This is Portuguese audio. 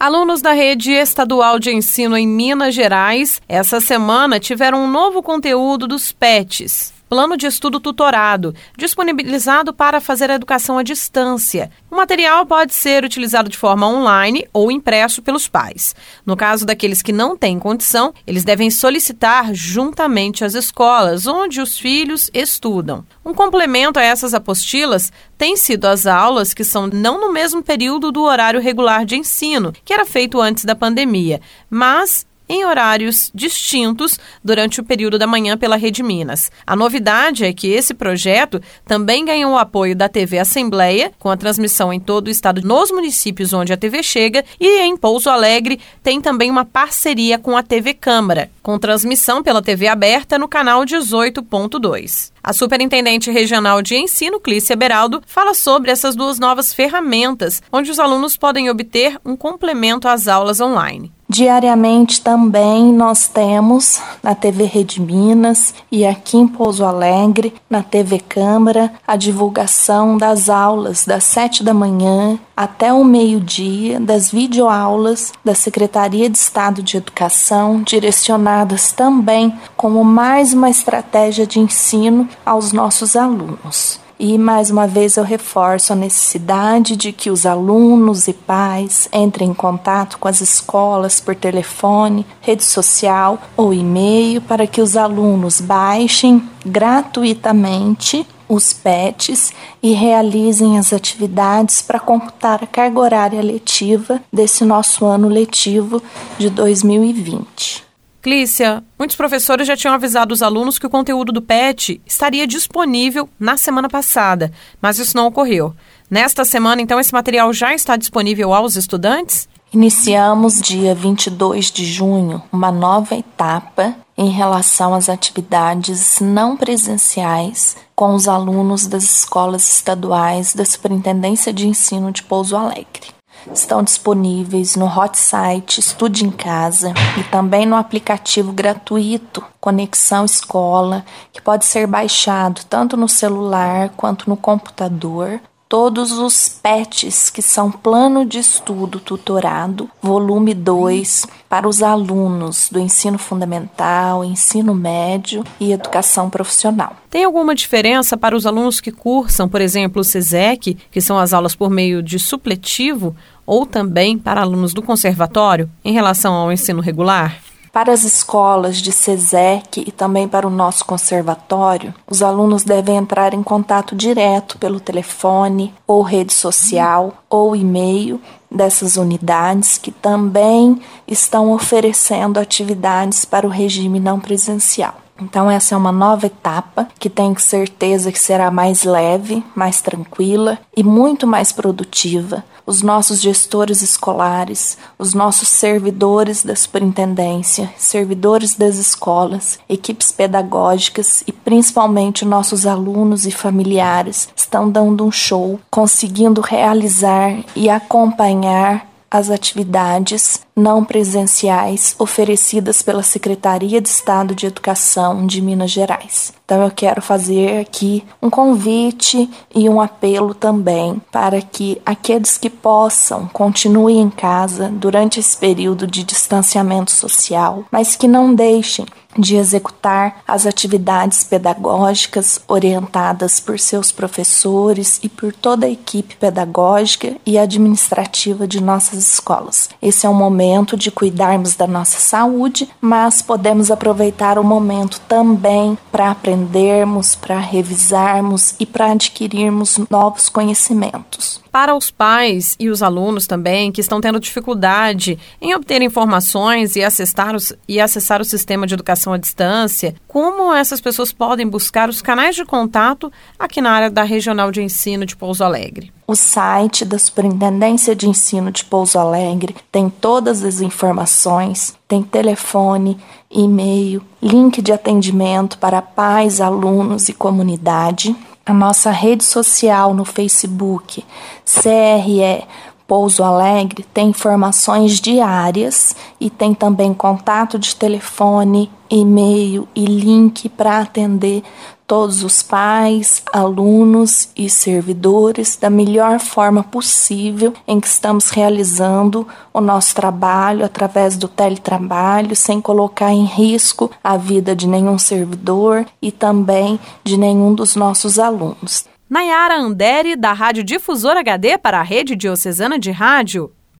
Alunos da rede estadual de ensino em Minas Gerais, essa semana tiveram um novo conteúdo dos PETs. Plano de Estudo Tutorado, disponibilizado para fazer a educação à distância. O material pode ser utilizado de forma online ou impresso pelos pais. No caso daqueles que não têm condição, eles devem solicitar juntamente às escolas onde os filhos estudam. Um complemento a essas apostilas tem sido as aulas que são não no mesmo período do horário regular de ensino, que era feito antes da pandemia, mas em horários distintos durante o período da manhã pela Rede Minas. A novidade é que esse projeto também ganhou o apoio da TV Assembleia, com a transmissão em todo o estado nos municípios onde a TV chega, e em Pouso Alegre tem também uma parceria com a TV Câmara, com transmissão pela TV aberta no canal 18.2. A Superintendente Regional de Ensino, Clícia Beraldo, fala sobre essas duas novas ferramentas, onde os alunos podem obter um complemento às aulas online. Diariamente também nós temos na TV Rede Minas e aqui em Pouso Alegre, na TV Câmara, a divulgação das aulas das sete da manhã até o meio-dia, das videoaulas da Secretaria de Estado de Educação, direcionadas também como mais uma estratégia de ensino aos nossos alunos. E mais uma vez eu reforço a necessidade de que os alunos e pais entrem em contato com as escolas por telefone, rede social ou e-mail para que os alunos baixem gratuitamente os PETs e realizem as atividades para computar a carga horária letiva desse nosso ano letivo de 2020. Clícia, muitos professores já tinham avisado os alunos que o conteúdo do PET estaria disponível na semana passada, mas isso não ocorreu. Nesta semana, então, esse material já está disponível aos estudantes? Iniciamos dia 22 de junho uma nova etapa em relação às atividades não presenciais com os alunos das escolas estaduais da Superintendência de Ensino de Pouso Alegre estão disponíveis no hot site Estude em Casa e também no aplicativo gratuito Conexão Escola, que pode ser baixado tanto no celular quanto no computador. Todos os PETs, que são Plano de Estudo Tutorado, volume 2, para os alunos do ensino fundamental, ensino médio e educação profissional. Tem alguma diferença para os alunos que cursam, por exemplo, o SESEC, que são as aulas por meio de supletivo, ou também para alunos do conservatório em relação ao ensino regular? Para as escolas de SESEC e também para o nosso conservatório, os alunos devem entrar em contato direto pelo telefone ou rede social ou e-mail dessas unidades que também estão oferecendo atividades para o regime não presencial. Então, essa é uma nova etapa que tenho certeza que será mais leve, mais tranquila e muito mais produtiva. Os nossos gestores escolares, os nossos servidores da superintendência, servidores das escolas, equipes pedagógicas e principalmente nossos alunos e familiares estão dando um show, conseguindo realizar e acompanhar as atividades não presenciais oferecidas pela Secretaria de Estado de Educação de Minas Gerais. Então eu quero fazer aqui um convite e um apelo também para que aqueles que possam continuem em casa durante esse período de distanciamento social, mas que não deixem de executar as atividades pedagógicas orientadas por seus professores e por toda a equipe pedagógica e administrativa de nossas escolas. Esse é um momento momento de cuidarmos da nossa saúde, mas podemos aproveitar o momento também para aprendermos, para revisarmos e para adquirirmos novos conhecimentos. Para os pais e os alunos também que estão tendo dificuldade em obter informações e acessar, os, e acessar o sistema de educação à distância, como essas pessoas podem buscar os canais de contato aqui na área da Regional de Ensino de Pouso Alegre? O site da Superintendência de Ensino de Pouso Alegre tem todas as informações, tem telefone, e-mail, link de atendimento para pais, alunos e comunidade. A nossa rede social no Facebook, CRE Pouso Alegre tem informações diárias e tem também contato de telefone, e-mail e link para atender todos os pais, alunos e servidores da melhor forma possível em que estamos realizando o nosso trabalho através do teletrabalho, sem colocar em risco a vida de nenhum servidor e também de nenhum dos nossos alunos. Nayara Andere, da Rádio Difusor HD para a Rede Diocesana de Rádio.